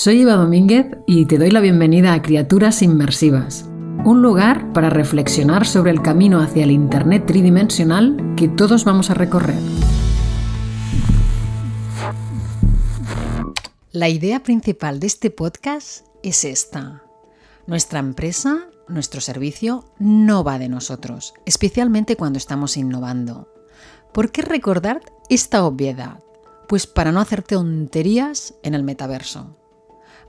Soy Eva Domínguez y te doy la bienvenida a Criaturas Inmersivas, un lugar para reflexionar sobre el camino hacia el Internet tridimensional que todos vamos a recorrer. La idea principal de este podcast es esta. Nuestra empresa, nuestro servicio, no va de nosotros, especialmente cuando estamos innovando. ¿Por qué recordar esta obviedad? Pues para no hacer tonterías en el metaverso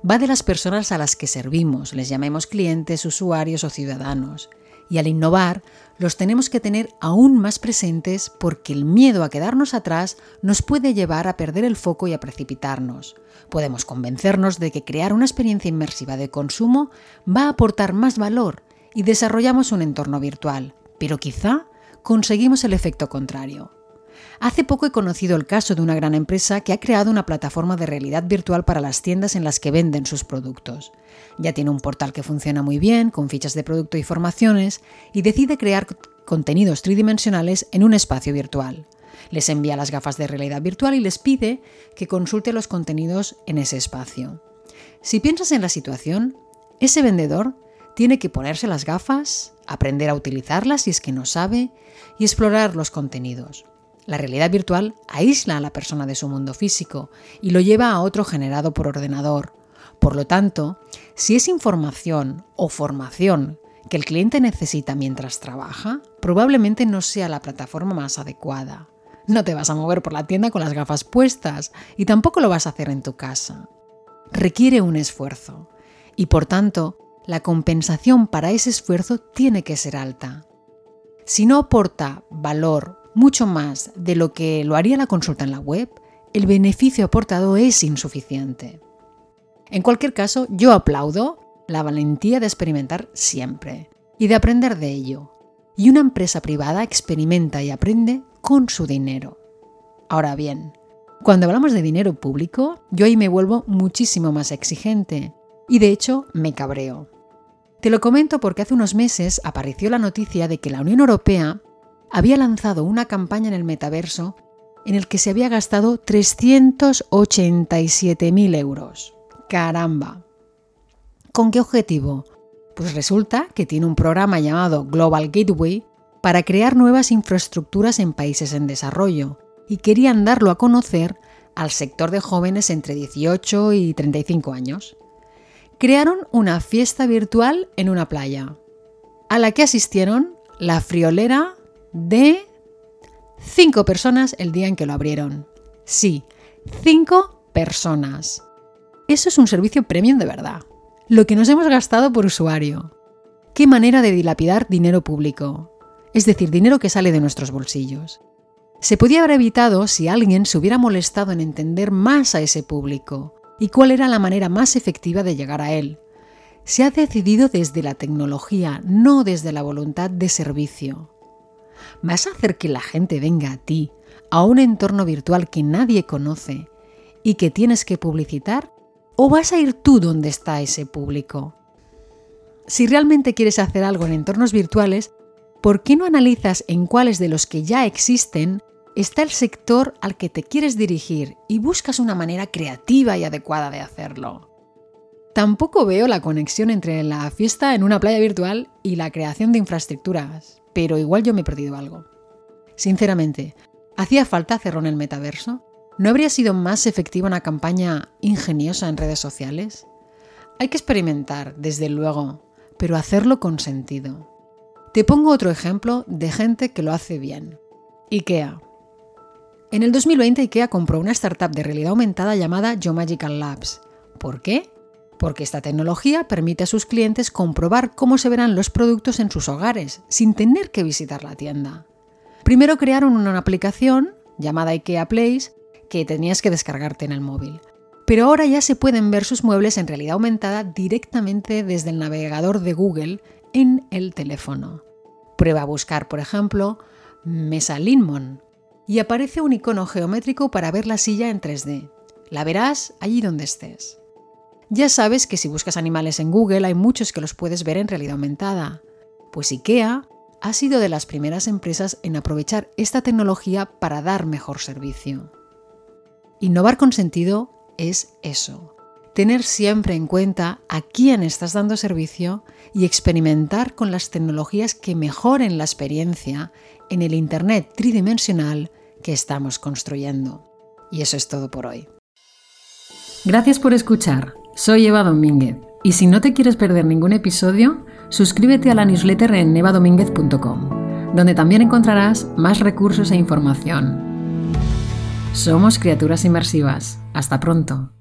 va de las personas a las que servimos, les llamemos clientes, usuarios o ciudadanos. Y al innovar, los tenemos que tener aún más presentes porque el miedo a quedarnos atrás nos puede llevar a perder el foco y a precipitarnos. Podemos convencernos de que crear una experiencia inmersiva de consumo va a aportar más valor y desarrollamos un entorno virtual, pero quizá conseguimos el efecto contrario. Hace poco he conocido el caso de una gran empresa que ha creado una plataforma de realidad virtual para las tiendas en las que venden sus productos. Ya tiene un portal que funciona muy bien, con fichas de producto y formaciones, y decide crear contenidos tridimensionales en un espacio virtual. Les envía las gafas de realidad virtual y les pide que consulte los contenidos en ese espacio. Si piensas en la situación, ese vendedor tiene que ponerse las gafas, aprender a utilizarlas si es que no sabe, y explorar los contenidos. La realidad virtual aísla a la persona de su mundo físico y lo lleva a otro generado por ordenador. Por lo tanto, si es información o formación que el cliente necesita mientras trabaja, probablemente no sea la plataforma más adecuada. No te vas a mover por la tienda con las gafas puestas y tampoco lo vas a hacer en tu casa. Requiere un esfuerzo y por tanto la compensación para ese esfuerzo tiene que ser alta. Si no aporta valor mucho más de lo que lo haría la consulta en la web, el beneficio aportado es insuficiente. En cualquier caso, yo aplaudo la valentía de experimentar siempre y de aprender de ello. Y una empresa privada experimenta y aprende con su dinero. Ahora bien, cuando hablamos de dinero público, yo ahí me vuelvo muchísimo más exigente y de hecho me cabreo. Te lo comento porque hace unos meses apareció la noticia de que la Unión Europea había lanzado una campaña en el metaverso en el que se había gastado 387.000 euros. ¡Caramba! ¿Con qué objetivo? Pues resulta que tiene un programa llamado Global Gateway para crear nuevas infraestructuras en países en desarrollo y querían darlo a conocer al sector de jóvenes entre 18 y 35 años. Crearon una fiesta virtual en una playa, a la que asistieron la friolera de cinco personas el día en que lo abrieron. Sí, cinco personas. Eso es un servicio premium de verdad. Lo que nos hemos gastado por usuario. Qué manera de dilapidar dinero público. Es decir, dinero que sale de nuestros bolsillos. Se podía haber evitado si alguien se hubiera molestado en entender más a ese público y cuál era la manera más efectiva de llegar a él. Se ha decidido desde la tecnología, no desde la voluntad de servicio. ¿Vas a hacer que la gente venga a ti, a un entorno virtual que nadie conoce y que tienes que publicitar? ¿O vas a ir tú donde está ese público? Si realmente quieres hacer algo en entornos virtuales, ¿por qué no analizas en cuáles de los que ya existen está el sector al que te quieres dirigir y buscas una manera creativa y adecuada de hacerlo? Tampoco veo la conexión entre la fiesta en una playa virtual y la creación de infraestructuras pero igual yo me he perdido algo. Sinceramente, ¿hacía falta en el metaverso? ¿No habría sido más efectiva una campaña ingeniosa en redes sociales? Hay que experimentar, desde luego, pero hacerlo con sentido. Te pongo otro ejemplo de gente que lo hace bien. IKEA. En el 2020 IKEA compró una startup de realidad aumentada llamada Geomagical Labs. ¿Por qué? Porque esta tecnología permite a sus clientes comprobar cómo se verán los productos en sus hogares, sin tener que visitar la tienda. Primero crearon una aplicación llamada IKEA Place que tenías que descargarte en el móvil. Pero ahora ya se pueden ver sus muebles en realidad aumentada directamente desde el navegador de Google en el teléfono. Prueba a buscar, por ejemplo, Mesa Linmon y aparece un icono geométrico para ver la silla en 3D. La verás allí donde estés. Ya sabes que si buscas animales en Google hay muchos que los puedes ver en realidad aumentada. Pues IKEA ha sido de las primeras empresas en aprovechar esta tecnología para dar mejor servicio. Innovar con sentido es eso, tener siempre en cuenta a quién estás dando servicio y experimentar con las tecnologías que mejoren la experiencia en el Internet tridimensional que estamos construyendo. Y eso es todo por hoy. Gracias por escuchar. Soy Eva Domínguez y si no te quieres perder ningún episodio, suscríbete a la newsletter en evadomínguez.com, donde también encontrarás más recursos e información. Somos criaturas inmersivas. Hasta pronto.